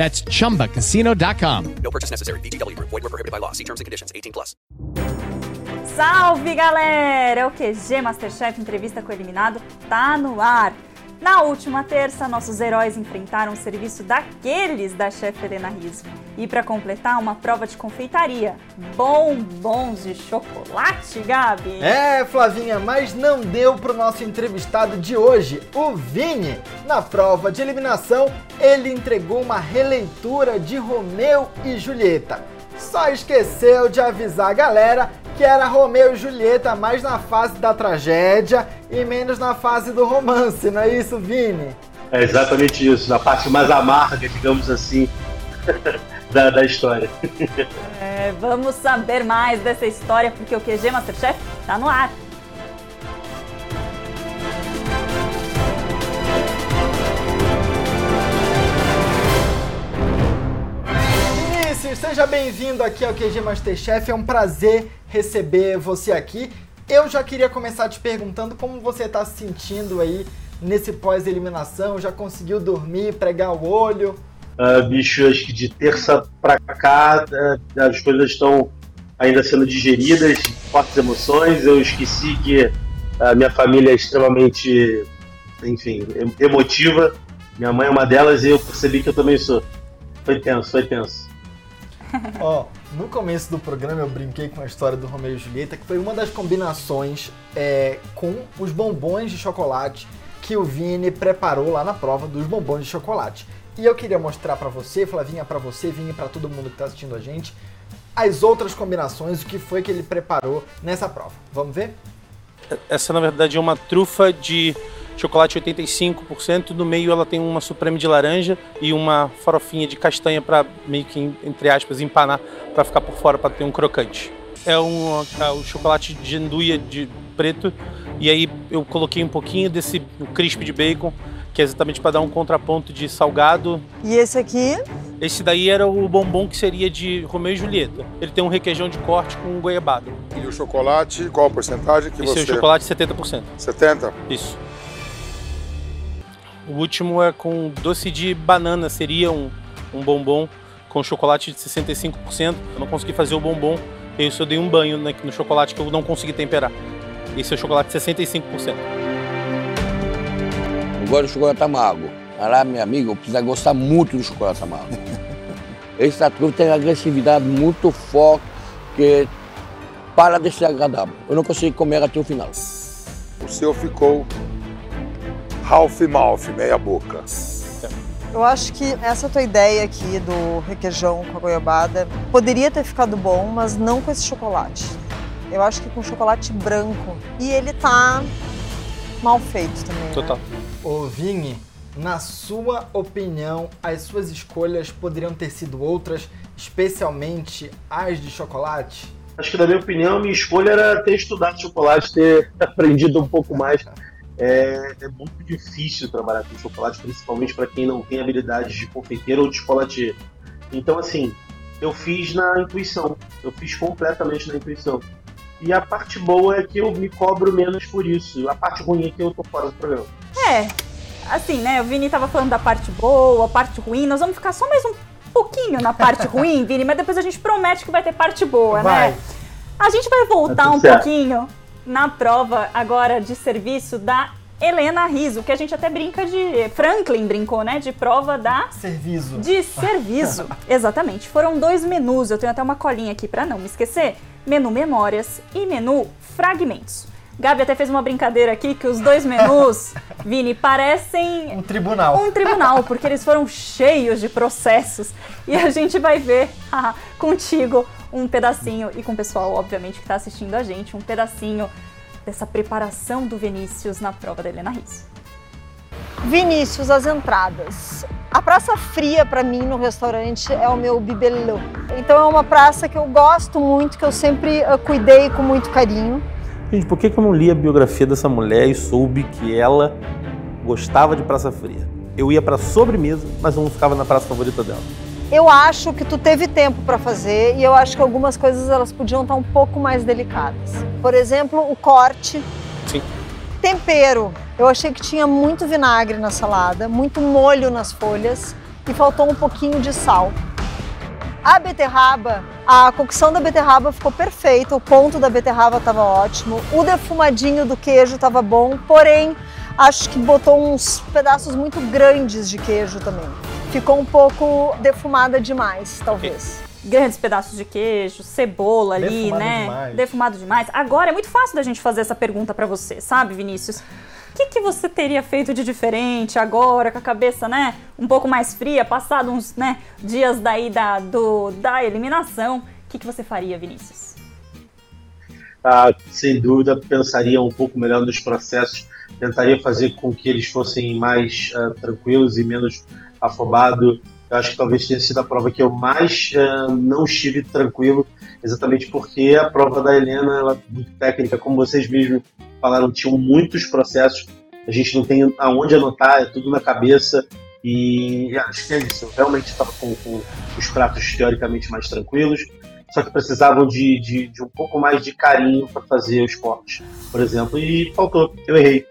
That's chumbacasino.com. No purchase necessary. VGW Group. Void were prohibited by law. See terms and conditions. 18 plus. Salve galera! O QG Masterchef Entrevista com o Eliminado tá no ar. Na última terça, nossos heróis enfrentaram o serviço daqueles da chefe Helena Riso. E para completar, uma prova de confeitaria. Bombons de chocolate, Gabi! É, Flavinha, mas não deu pro nosso entrevistado de hoje, o Vini. Na prova de eliminação, ele entregou uma releitura de Romeu e Julieta. Só esqueceu de avisar a galera que era Romeu e Julieta mais na fase da tragédia e menos na fase do romance, não é isso, Vini? É exatamente isso, na parte mais amarga, digamos assim, da, da história. É, vamos saber mais dessa história porque o QG Masterchef tá no ar. Vinícius, seja bem-vindo aqui ao QG Masterchef. É um prazer receber você aqui. Eu já queria começar te perguntando como você está se sentindo aí nesse pós-eliminação. Já conseguiu dormir, pregar o olho? Uh, bicho, acho que de terça pra cá uh, as coisas estão ainda sendo digeridas, fortes emoções. Eu esqueci que a minha família é extremamente, enfim, emotiva. Minha mãe é uma delas e eu percebi que eu também sou. Foi tenso, foi tenso. Ó, no começo do programa eu brinquei com a história do Romeu e Julieta, que foi uma das combinações é, com os bombons de chocolate que o Vini preparou lá na prova dos bombons de chocolate. E eu queria mostrar pra você, Flavinha, pra você, Vini, pra todo mundo que tá assistindo a gente, as outras combinações, o que foi que ele preparou nessa prova. Vamos ver? Essa, na verdade, é uma trufa de chocolate 85%. No meio ela tem uma supreme de laranja e uma farofinha de castanha para meio que, entre aspas, empanar para ficar por fora para ter um crocante. É um, é o chocolate de enduia de preto e aí eu coloquei um pouquinho desse crisp de bacon que é exatamente para dar um contraponto de salgado. E esse aqui? Esse daí era o bombom que seria de Romeu e Julieta. Ele tem um requeijão de corte com goiabada. E o chocolate, qual a porcentagem que Esse você... é o chocolate 70%. 70? Isso. O último é com doce de banana, seria um, um bombom com chocolate de 65%. Eu não consegui fazer o bombom, e isso eu dei um banho né, no chocolate que eu não consegui temperar. Esse é o chocolate 65%. Agora o chocolate amargo. Lá, meu amigo, precisa gostar muito do chocolate amargo. Esse tatu tem agressividade muito forte que para de ser agradável. Eu não consigo comer até o final. O seu ficou half mouth, meia boca. Eu acho que essa tua ideia aqui do requeijão com a goiabada poderia ter ficado bom, mas não com esse chocolate. Eu acho que com chocolate branco. E ele tá mal feito também. né? Total. Ô Vini, na sua opinião, as suas escolhas poderiam ter sido outras, especialmente as de chocolate? Acho que, na minha opinião, minha escolha era ter estudado chocolate, ter aprendido um pouco mais. É, é muito difícil trabalhar com chocolate, principalmente para quem não tem habilidades de confeiteiro ou de chocolatier. Então, assim, eu fiz na intuição. Eu fiz completamente na intuição. E a parte boa é que eu me cobro menos por isso. A parte ruim é que eu tô fora do programa. É, assim, né? O Vini tava falando da parte boa, a parte ruim. Nós vamos ficar só mais um pouquinho na parte ruim, Vini, mas depois a gente promete que vai ter parte boa, Vai. né? A gente vai voltar Tá um pouquinho na prova agora de serviço da Helena Riso, que a gente até brinca de. Franklin brincou, né? De prova da. Serviço. De serviço. Exatamente. Foram dois menus, eu tenho até uma colinha aqui para não me esquecer: menu memórias e menu fragmentos. Gabi até fez uma brincadeira aqui que os dois menus, Vini, parecem Um tribunal. um tribunal, porque eles foram cheios de processos. E a gente vai ver ah, contigo um pedacinho, e com o pessoal, obviamente, que está assistindo a gente, um pedacinho dessa preparação do Vinícius na prova da Helena Risso. Vinícius, as entradas. A praça fria para mim no restaurante é o meu bibelô. Então é uma praça que eu gosto muito, que eu sempre ah, cuidei com muito carinho. Gente, por que, que eu não li a biografia dessa mulher e soube que ela gostava de Praça Fria? Eu ia pra sobremesa, mas eu não ficava na praça favorita dela. Eu acho que tu teve tempo para fazer e eu acho que algumas coisas elas podiam estar um pouco mais delicadas. Por exemplo, o corte. Sim. Tempero. Eu achei que tinha muito vinagre na salada, muito molho nas folhas e faltou um pouquinho de sal. A beterraba, a cocção da beterraba ficou perfeita, o ponto da beterraba estava ótimo, o defumadinho do queijo estava bom, porém acho que botou uns pedaços muito grandes de queijo também. Ficou um pouco defumada demais, talvez. Grandes pedaços de queijo, cebola ali, Defumado né? demais. Defumado demais. Agora é muito fácil da gente fazer essa pergunta para você, sabe, Vinícius? O que, que você teria feito de diferente agora, com a cabeça, né, um pouco mais fria, passado uns, né, dias daí da, do, da eliminação? O que, que você faria, Vinícius? Ah, sem dúvida, pensaria um pouco melhor nos processos, tentaria fazer com que eles fossem mais ah, tranquilos e menos afobados. Eu acho que talvez tenha sido a prova que eu mais ah, não estive tranquilo, exatamente porque a prova da Helena ela é muito técnica, como vocês mesmos falaram, tinham muitos processos, a gente não tem aonde anotar, é tudo na cabeça. E acho que é isso. Eu realmente estava com, com os pratos teoricamente mais tranquilos, só que precisavam de, de, de um pouco mais de carinho para fazer os cortes, por exemplo, e faltou. Eu errei.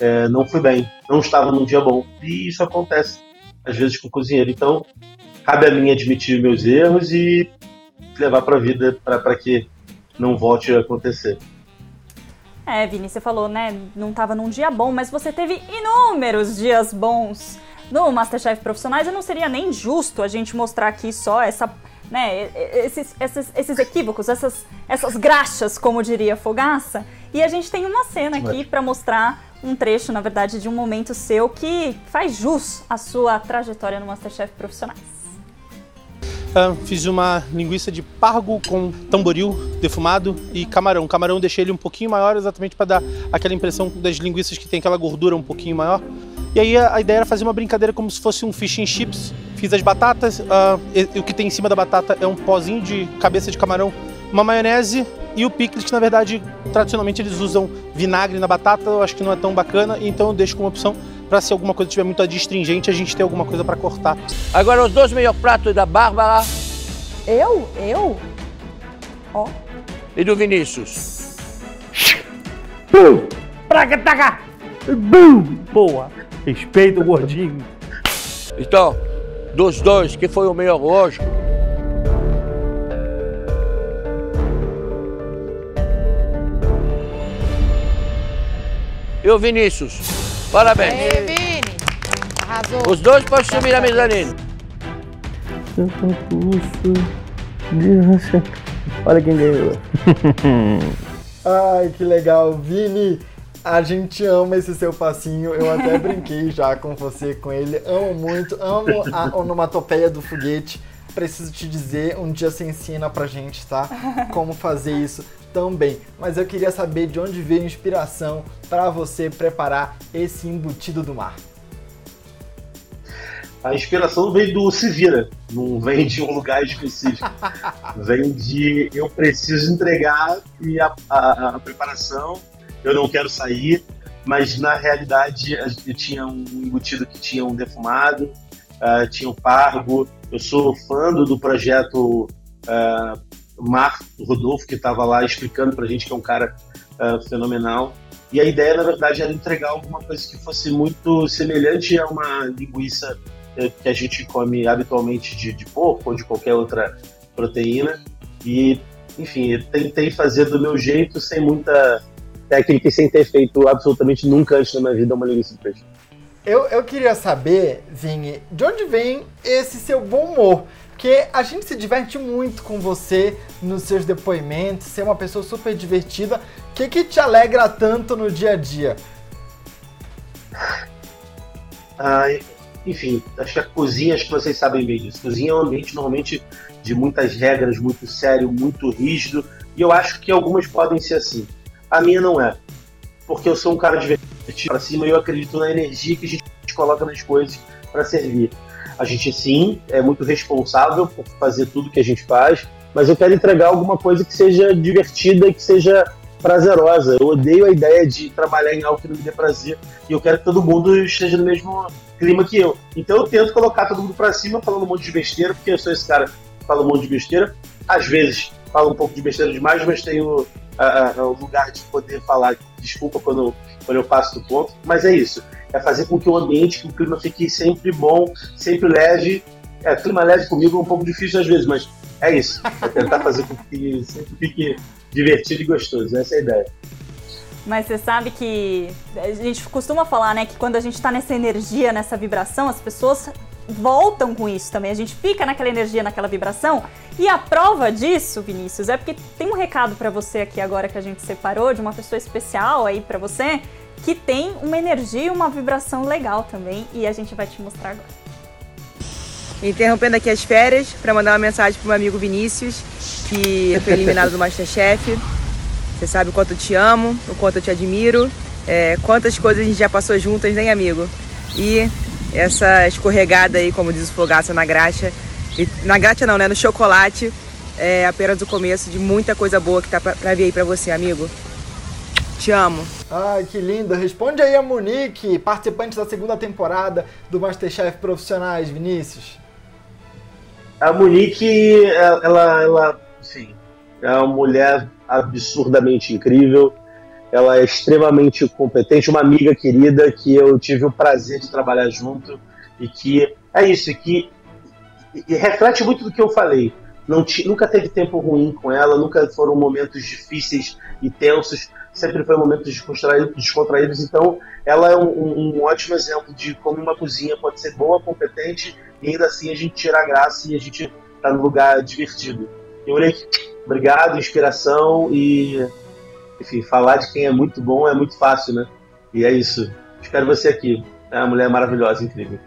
É, não fui bem, não estava num dia bom. E isso acontece, às vezes, com o cozinheiro. Então, cabe a mim admitir meus erros e levar para a vida para que não volte a acontecer. É, Vini, você falou, né, não estava num dia bom, mas você teve inúmeros dias bons no Masterchef Profissionais. E não seria nem justo a gente mostrar aqui só essa, né, esses, esses, esses equívocos, essas, essas graxas, como diria Fogaça. E a gente tem uma cena aqui para mostrar um trecho, na verdade, de um momento seu que faz jus à sua trajetória no Masterchef Profissionais. Ah, fiz uma linguiça de pargo com tamboril defumado e camarão. O camarão deixei ele um pouquinho maior exatamente para dar aquela impressão das linguiças que tem aquela gordura um pouquinho maior. E aí a, ideia era fazer uma brincadeira como se fosse um fish and chips. Fiz as batatas, ah, e- e o que tem em cima da batata é um pozinho de cabeça de camarão, uma maionese e o picles, que na verdade tradicionalmente eles usam vinagre na batata, eu acho que não é tão bacana, então eu deixo como opção para se alguma coisa estiver muito adstringente, a gente ter alguma coisa para cortar. Agora os dois melhores pratos da Bárbara Eu? Eu? Ó. e do Vinícius. Praga, taca! Bum! Boa! Respeita o gordinho. Então, dos dois, que foi o melhor hoje? E o Vinícius? Parabéns. Ei, Vini! Arrasou. Os dois podem subir a mezanine. Olha quem ganhou. Ai, que legal. Vini, a gente ama esse seu passinho. Eu até brinquei já com você, com ele. Amo muito, amo a onomatopeia do foguete. Preciso te dizer, um dia você ensina pra gente, tá? Como fazer isso também. Mas eu queria saber de onde veio a inspiração pra você preparar esse embutido do mar. A inspiração vem do se vira, não vem de um lugar específico. vem de eu preciso entregar e a, a- a preparação, eu não quero sair, mas na realidade eu tinha um embutido que tinha um defumado, tinha um pargo. Eu sou fã do, projeto ah, Mar Rodolfo, que estava lá explicando pra gente que é um cara ah, fenomenal. E a ideia, na verdade, era entregar alguma coisa que fosse muito semelhante a uma linguiça eh, que a gente come habitualmente de, de porco ou de qualquer outra proteína. E, enfim, tentei fazer do meu jeito, sem muita técnica e sem ter feito absolutamente nunca antes na minha vida uma linguiça de peixe. Eu, eu queria saber, Vini, de onde vem esse seu bom humor? Porque a gente se diverte muito com você nos seus depoimentos, ser uma pessoa super divertida. O que, que te alegra tanto no dia a dia? Ah, enfim, acho que a cozinha, acho que vocês sabem bem disso. Cozinha é um ambiente normalmente de muitas regras, muito sério, muito rígido, e eu acho que algumas podem ser assim. A minha não é, porque eu sou um cara divertido para cima e eu acredito na energia que a gente coloca nas coisas para servir. A gente sim é muito responsável por fazer tudo que a gente faz, mas eu quero entregar alguma coisa que seja divertida que seja prazerosa. Eu odeio a ideia de trabalhar em algo que não me dê prazer e eu quero que todo mundo esteja no mesmo clima que eu. Então eu tento colocar todo mundo para cima falando um monte de besteira, porque eu sou esse cara que fala um monte de besteira. Às vezes falo um pouco de besteira demais, mas tenho o lugar de poder falar desculpa quando, quando eu passo do ponto. Mas é isso. É fazer com que o ambiente, que o clima fique sempre bom, sempre leve. É, clima leve comigo é um pouco difícil às vezes, mas é isso. É tentar fazer com que sempre fique divertido e gostoso. Essa é a ideia. Mas você sabe que a gente costuma falar, né, que quando a gente tá nessa energia, nessa vibração, as pessoas voltam com isso também. A gente fica naquela energia, naquela vibração. E a prova disso, Vinícius, é porque tem um recado para você aqui agora que a gente separou de uma pessoa especial aí para você, que tem uma energia uma vibração legal também, e a gente vai te mostrar agora. Interrompendo aqui as férias para mandar uma mensagem pro meu amigo Vinícius, que foi eliminado do Masterchef. Você sabe o quanto eu te amo, o quanto eu te admiro, é, quantas coisas a gente já passou juntas, nem amigo? E essa escorregada aí, como diz o Fogaça, na graxa, e, na graxa não, né? No chocolate, é apenas o começo de muita coisa boa que tá pra, pra vir aí pra você, amigo. Te amo. Ai, que lindo. Responde aí a Monique, participante da segunda temporada do Masterchef Profissionais, Vinícius. A Monique, ela, ela, sim, é uma mulher absurdamente incrível. Ela é extremamente competente, uma amiga querida que eu tive o prazer de trabalhar junto e que é isso, e que e reflete muito do que eu falei. Nunca teve tempo ruim com ela, nunca foram momentos difíceis e tensos, sempre foi momentos descontraídos, descontraídos então ela é um, um, ótimo exemplo de como uma cozinha pode ser boa, competente e ainda assim a gente tira a graça e a gente tá no lugar divertido. Eu olhei, obrigado, inspiração e enfim, falar de quem é muito bom é muito fácil, né? E é isso. Espero você aqui. É uma mulher maravilhosa, incrível.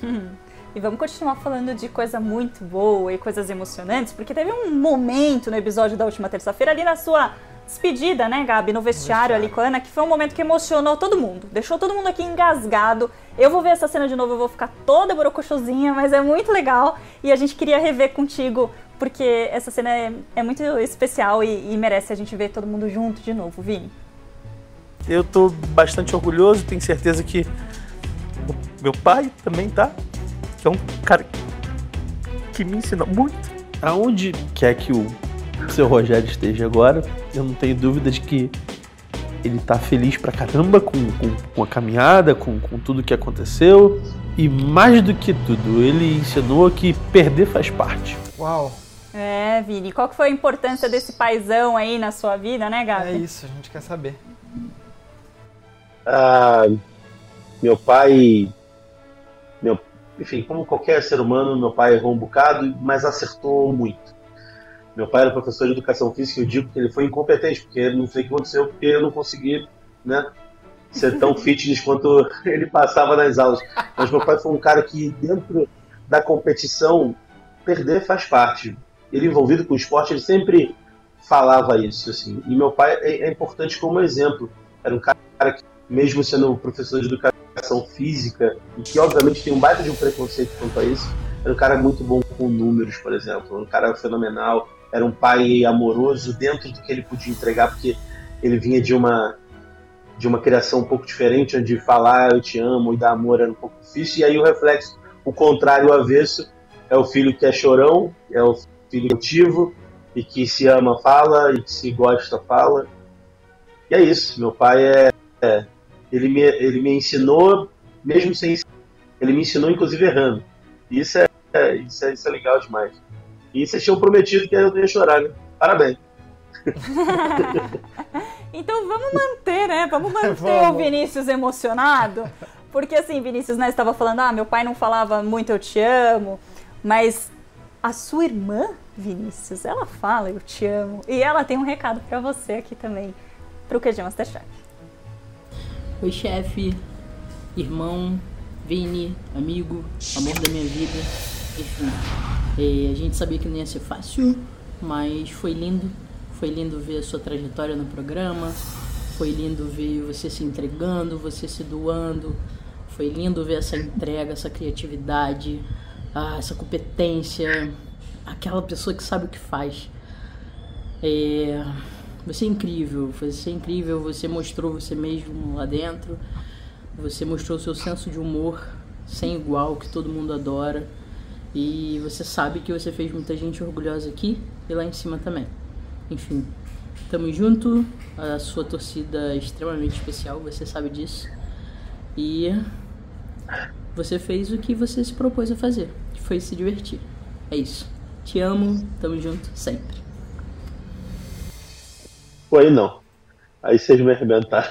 E vamos continuar falando de coisa muito boa e coisas emocionantes, porque teve um momento no episódio da última terça-feira ali na sua despedida, né, Gabi, no vestiário, ali com a Ana, que foi um momento que emocionou todo mundo. Deixou todo mundo aqui engasgado. Eu vou ver essa cena de novo, eu vou ficar toda borocochosinha, mas é muito legal. E a gente queria rever contigo porque essa cena é, é muito especial e, e, merece a gente ver todo mundo junto de novo, Vini. Eu tô bastante orgulhoso, tenho certeza que meu pai também tá. Que é um cara que me ensinou muito. Aonde quer que o seu Rogério esteja agora, eu não tenho dúvida de que ele tá feliz pra caramba com, com, com a caminhada, com, com tudo que aconteceu. E mais do que tudo, ele ensinou que perder faz parte. Uau! É, Vini, qual que foi a importância desse paizão aí na sua vida, né, Gabi? É isso, a gente quer saber. Ah, meu pai, meu, enfim, como qualquer ser humano, meu pai errou um bocado, mas acertou muito. Meu pai era professor de educação física e eu digo que ele foi incompetente, porque não sei o que aconteceu, porque eu não consegui, né, ser tão fitness quanto ele passava nas aulas. Mas meu pai foi um cara que, dentro da competição, perder faz parte ele envolvido com o esporte, ele sempre falava isso, assim. E meu pai é, é importante como exemplo. Era um cara que, mesmo sendo professor de educação física, e que obviamente tem um baita de um preconceito quanto a isso, era um cara muito bom com números, por exemplo. Um cara fenomenal. Era um pai amoroso dentro do que ele podia entregar, porque ele vinha de uma de uma criação um pouco diferente, onde falar eu te amo e dar amor era um pouco difícil, e aí o reflexo, o contrário, o avesso, é o filho que é chorão, é o filho motivo e que se ama fala e que se gosta fala. E é isso. Meu pai é, é ele me ele me ensinou mesmo sem ele me ensinou inclusive errando. E isso é, é isso é, isso é legal demais. E vocês tinham prometido que eu não ia chorar, né? Parabéns. Então vamos manter, né? Vamos manter Vamos. o Vinícius emocionado. Porque assim, Vinícius, né, estava falando, ah, meu pai não falava muito eu te amo, mas a sua irmã, Vinícius, ela fala eu te amo. E ela tem um recado pra você aqui também, pro QG Masterchef. Oi, chefe, irmão, Vini, amigo, amor da minha vida. Enfim, é, a gente sabia que não ia ser fácil, mas foi lindo. Foi lindo ver a sua trajetória no programa. Foi lindo ver você se entregando, você se doando. Foi lindo ver essa entrega, essa criatividade, ah, essa competência. Aquela pessoa que sabe o que faz. É, você é incrível, você é incrível, você mostrou você mesmo lá dentro. Você mostrou seu senso de humor sem igual, que todo mundo adora. E você sabe que você fez muita gente orgulhosa aqui e lá em cima também. Enfim, tamo junto. A sua torcida é extremamente especial, você sabe disso. E você fez o que você se propôs a fazer, foi se divertir. É isso. Te amo, tamo junto sempre. Pô, aí não. Aí vocês me arrebentaram.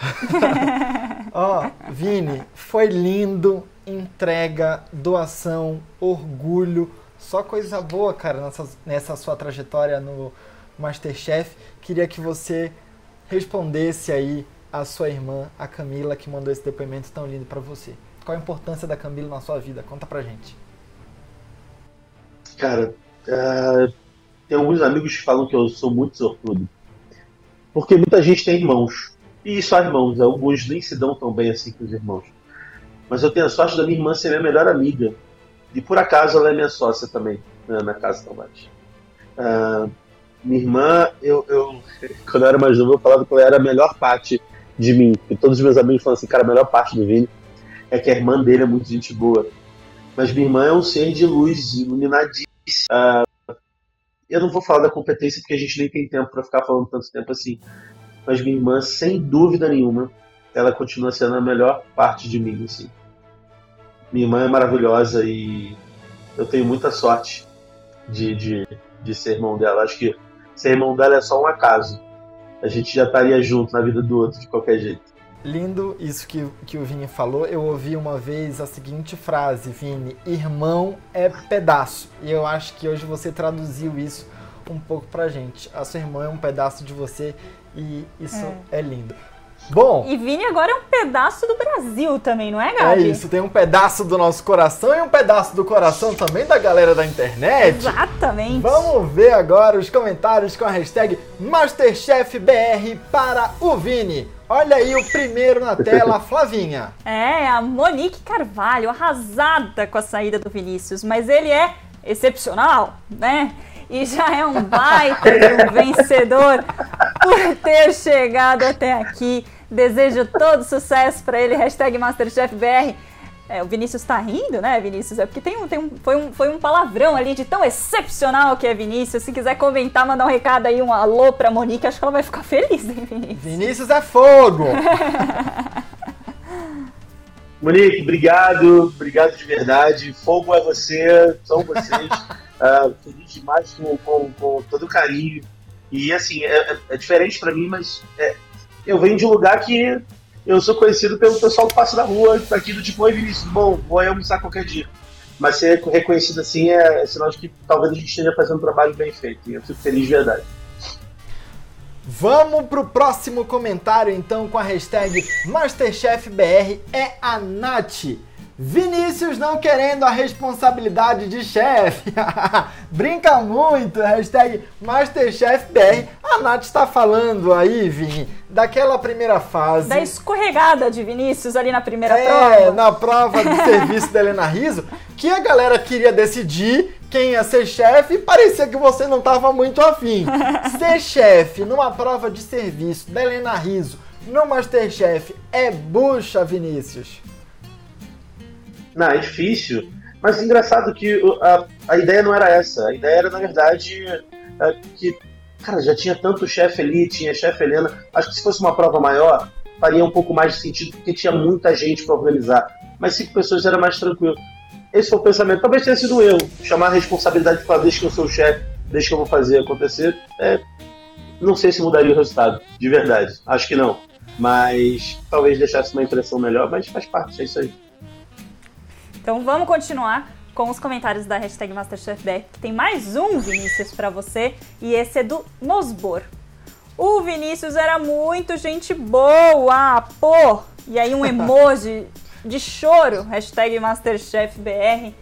Ó, Vini, foi lindo. Entrega, doação, orgulho. Só coisa boa, cara, nessa, nessa sua trajetória no Masterchef. Queria que você respondesse aí a sua irmã, a Camila, que mandou esse depoimento tão lindo pra você. Qual a importância da Camila na sua vida? Conta pra gente. Cara, ah, tem alguns amigos que falam que eu sou muito sortudo. Porque muita gente tem irmãos. E só irmãos, alguns nem se dão tão bem assim com os irmãos. Mas eu tenho a sorte da minha irmã ser minha melhor amiga. E por acaso ela é minha sócia também, na minha casa Tomate. Ah, minha irmã, eu, eu, quando eu era mais novo, eu falava que ela era a melhor parte de mim. Porque todos os meus amigos falam assim, cara, a melhor parte do Vini é que a irmã dele é muito gente boa. Mas minha irmã é um ser de luz, iluminadíssima. Ah, eu não vou falar da competência porque a gente nem tem tempo para ficar falando tanto tempo assim. Mas minha irmã, sem dúvida nenhuma, ela continua sendo a melhor parte de mim, assim. Minha irmã é maravilhosa e eu tenho muita sorte de, de, de ser irmão dela. Acho que ser irmão dela é só um acaso. A gente já estaria junto na vida do outro de qualquer jeito. Lindo isso que, que o Vini falou. Eu ouvi uma vez a seguinte frase, Vini: irmão é pedaço. E eu acho que hoje você traduziu isso um pouco pra gente. A sua irmã é um pedaço de você e isso é, lindo. Bom, E Vini agora é um pedaço do Brasil também, não é, é Gabi? isso. Tem um pedaço do nosso coração e um pedaço do coração também da galera da internet. Exatamente. Vamos ver agora os comentários com a hashtag MasterchefBR para o Vini. Olha aí o primeiro na tela, Flavinha. É, a Monique Carvalho, arrasada com a saída do Vinícius, mas ele é excepcional, né? E já é um baita de um vencedor por ter chegado até aqui. Desejo todo sucesso para ele, hashtag MasterchefBR. É, o Vinícius tá rindo, né, Vinícius? É porque tem um, tem um, foi, um, foi um palavrão ali de tão excepcional que é Vinícius. Se quiser comentar, mandar um recado aí, um alô pra Monique, acho que ela vai ficar feliz, hein, Vinícius? Vinícius é fogo! Monique, obrigado, obrigado de verdade. Fogo é você, são vocês. Ah, feliz demais com, com, com todo o carinho. E assim, é, é- é diferente pra mim, mas é, eu venho de um lugar que eu sou conhecido pelo pessoal que passa na rua, aqui do tipo, oi Vinícius, bom, vou almoçar qualquer dia. Mas ser reconhecido assim é, é sinal de que talvez a gente esteja fazendo um trabalho bem feito. E eu fico feliz de verdade. Vamos pro próximo comentário então com a hashtag MasterchefBR é a Nath. Vinícius não querendo a responsabilidade de chefe. Brinca muito, hashtag MasterchefBR. A Nath está falando aí, Vini, daquela primeira fase. Da escorregada de Vinícius ali na primeira É, prova. na prova de serviço da Helena Riso, que a galera queria decidir quem ia ser chefe e parecia que você não estava muito afim. ser chefe numa prova de serviço da Helena Riso no Masterchef é bucha, Vinícius. Não, é difícil. Mas engraçado que a, a ideia não era essa. A ideia era, na verdade, é, que, cara, já tinha tanto chefe ali, tinha chefe Helena. Acho que se fosse uma prova maior, faria um pouco mais de sentido, porque tinha muita gente para organizar. Mas cinco pessoas era mais tranquilo. Esse foi o pensamento. Talvez tenha sido eu. Chamar a responsabilidade para deixa que eu sou o chefe, deixa que eu vou fazer acontecer. É, não sei se mudaria o resultado. De verdade. Acho que não. Mas talvez deixasse uma impressão melhor, mas faz parte, é isso aí. Então vamos continuar com os comentários da hashtag MasterChefBR, que tem mais um Vinícius para você, e esse é do Nosbor. O Vinícius era muito gente boa, pô! E aí um emoji de choro, hashtag MasterChefBR.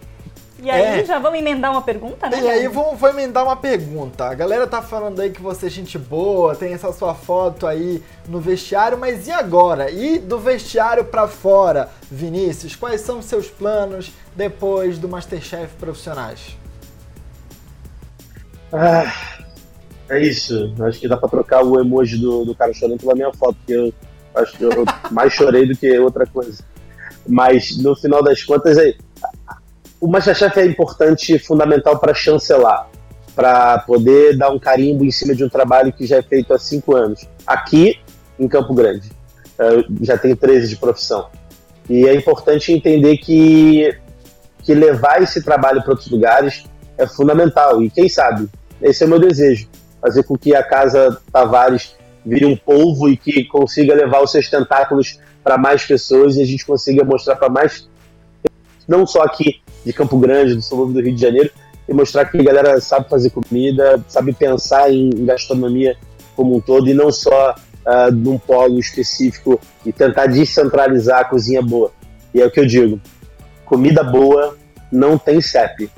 E aí É. já vamos emendar uma pergunta, né? E aí, vou, vou emendar uma pergunta. A galera tá falando aí que você é gente boa, tem essa sua foto aí no vestiário, mas e agora? E do vestiário pra fora, Vinícius? Quais são os seus planos depois do Masterchef Profissionais? Ah, é isso. Acho que dá pra trocar o emoji do, do cara chorando pela minha foto, porque eu acho que eu, eu mais chorei do que outra coisa. Mas no final das contas, é, o Masterchef é importante, fundamental para chancelar, para poder dar um carimbo em cima de um trabalho que já é feito há cinco anos, aqui em Campo Grande. Eu já tenho 13 de profissão. E é importante entender que, que levar esse trabalho para outros lugares é fundamental. E quem sabe, esse é o meu desejo, fazer com que a Casa Tavares vire um polvo e que consiga levar os seus tentáculos para mais pessoas e a gente consiga mostrar para mais, não só aqui de Campo Grande, do subúrbio do Rio de Janeiro, e mostrar que a galera sabe fazer comida, sabe pensar em gastronomia como um todo e não só ah, num polo específico e tentar descentralizar a cozinha boa. E é o que eu digo: comida boa não tem CEP.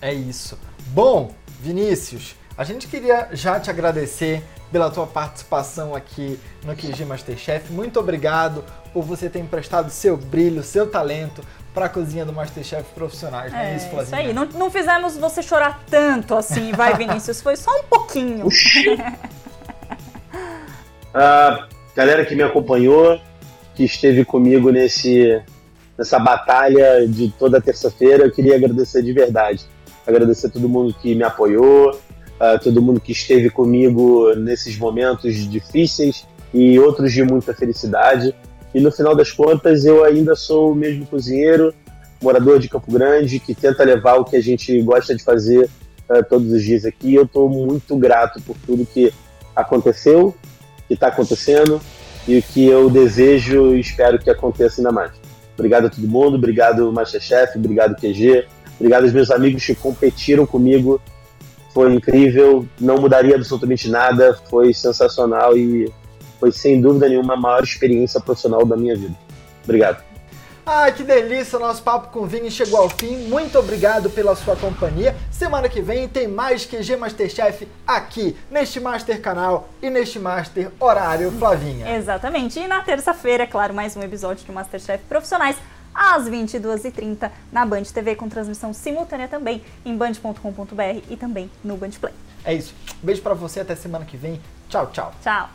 É isso. Bom, Vinícius, a gente queria já te agradecer pela tua participação aqui no QG Masterchef. Muito obrigado por você ter emprestado seu brilho, seu talento para a cozinha do Masterchef Profissionais. não é, É, isso, isso aí. Não, não fizemos você chorar tanto assim, vai, Vinícius. Foi só um pouquinho. a galera que me acompanhou, que esteve comigo nesse, nessa batalha de toda terça-feira, eu queria agradecer de verdade. Agradecer a todo mundo que me apoiou, a todo mundo que esteve comigo nesses momentos difíceis e outros de muita felicidade. E no final das contas, eu ainda sou o mesmo cozinheiro, morador de Campo Grande, que tenta levar o que a gente gosta de fazer eh, todos os dias aqui. Eu estou muito grato por tudo que aconteceu, que está acontecendo e o que eu desejo e espero que aconteça ainda mais. Obrigado a todo mundo, obrigado Masterchef, obrigado QG, obrigado aos meus amigos que competiram comigo. Foi incrível, não mudaria absolutamente nada, foi sensacional e foi sem dúvida nenhuma a maior experiência profissional da minha vida. Obrigado. Ah, que delícia! Nosso papo com o Vini chegou ao fim. Muito obrigado pela sua companhia. Semana que vem tem mais QG Masterchef aqui, neste Master canal e neste Master horário, Flavinha. Exatamente. E na terça-feira, é claro, mais um episódio do Masterchef Profissionais, às 22h30, na Band TV, com transmissão simultânea também em band.com.br e também no Band Play. É isso. Beijo pra você, até semana que vem. Tchau, tchau. Tchau.